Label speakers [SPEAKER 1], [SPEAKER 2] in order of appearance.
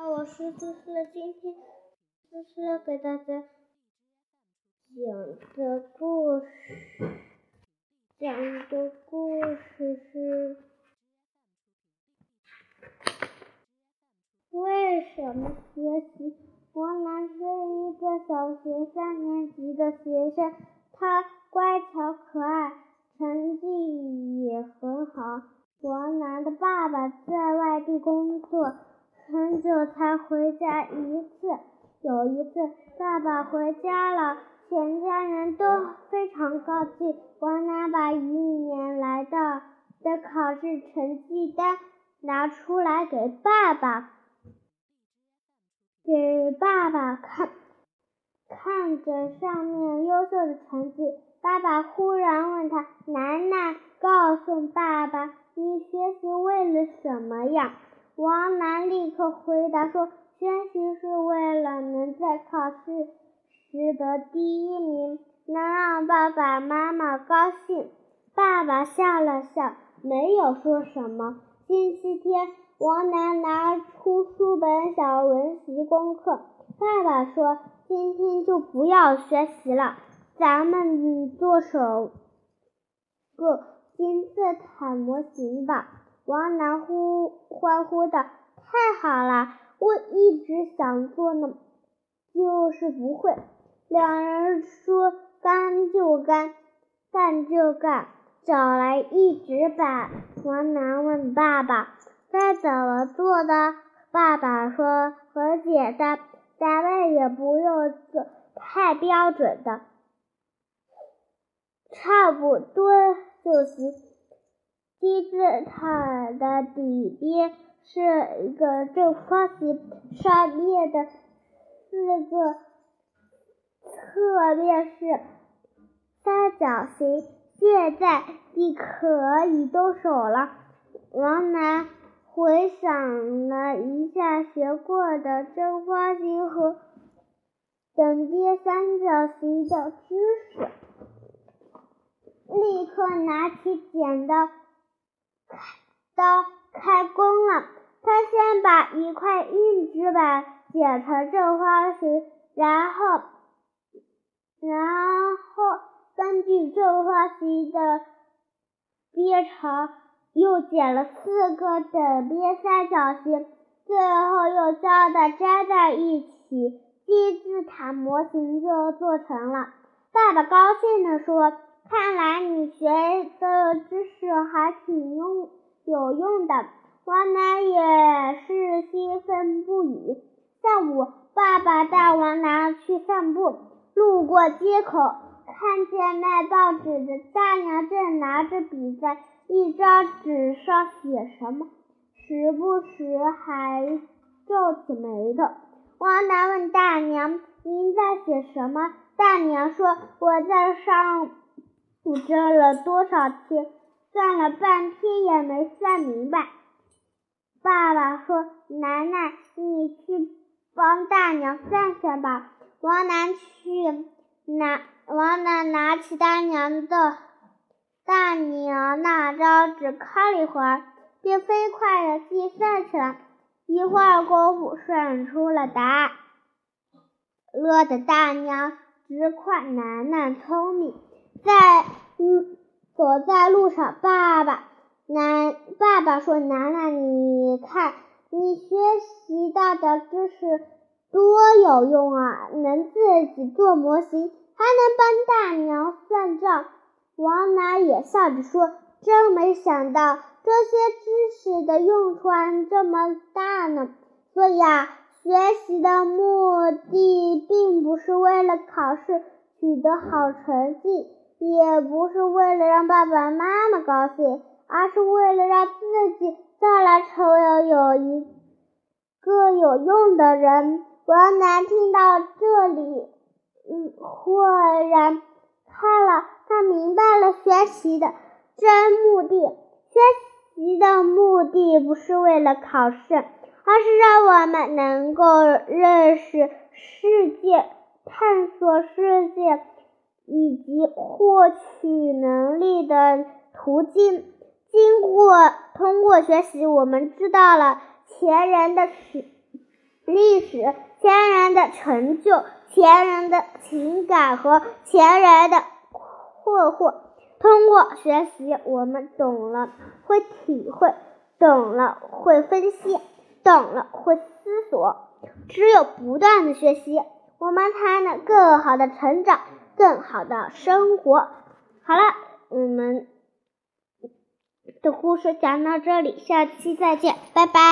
[SPEAKER 1] 我是思思，今天思思要给大家讲的故事，讲的故事是为什么学习？王楠是一个小学三年级的学生，他乖巧可爱，成绩也很好。王楠的爸爸在外地工作。很久才回家一次。有一次，爸爸回家了，全家人都非常高兴。王楠把一年来的的考试成绩单拿出来给爸爸，给爸爸看，看着上面优秀的成绩，爸爸忽然问他：“楠楠，告诉爸爸，你学习为了什么呀？”王楠立刻回答说：“学习是为了能在考试时得第一名，能让爸爸妈妈高兴。”爸爸笑了笑，没有说什么。星期天，王楠拿出书本想温习功课。爸爸说：“今天就不要学习了，咱们做手个金字塔模型吧。”王楠呼欢呼道：“太好了！我一直想做呢，就是不会。”两人说：“干就干，干就干。”找来一纸板，王楠问爸爸：“该怎么做的？”爸爸说：“很简单，咱们也不用做太标准的，差不多就行。”金字塔的底边是一个正方形，上面的四个侧面是三角形。现在你可以动手了。王楠回想了一下学过的正方形和等边三角形的知识，立刻拿起剪刀。刀开工了，他先把一块硬纸板剪成正方形，然后，然后根据正方形的边长，又剪了四个等边三角形，最后又将它粘在一起，金字塔模型就做成了。爸爸高兴地说。看来你学的知还挺用有用的，王楠也是兴奋不已。下午，爸爸带王楠去散步，路过街口，看见卖报纸的大娘正拿着笔在一张纸上写什么，时不时还皱起眉头。王楠问大娘：“您在写什么？”大娘说：“我在上。”我挣了多少钱？算了半天也没算明白。爸爸说：“楠楠，你去帮大娘算算吧。”王楠去拿，王楠拿起大娘的大娘那张纸，看了一会儿，便飞快的计算起来。一会儿功夫，算出了答案。乐的大娘直夸楠楠聪明。在嗯，走在路上，爸爸楠爸爸说：“楠楠，你看，你学习到的知识多有用啊！能自己做模型，还能帮大娘算账。”王楠也笑着说：“真没想到这些知识的用处这么大呢。所以啊，学习的目的并不是为了考试取得好成绩。”也不是为了让爸爸妈妈高兴，而是为了让自己将来成为有一个有用的人。王楠听到这里，嗯，豁然开朗，他明白了学习的真目的。学习的目的不是为了考试，而是让我们能够认识世界，探索世界。以及获取能力的途径。经过通过学习，我们知道了前人的史历史、前人的成就、前人的情感和前人的困惑。通过学习，我们懂了，会体会；懂了，会分析；懂了，会思索。只有不断的学习，我们才能更好的成长，更好的生活。好了，我们的故事讲到这里，下期再见，拜拜。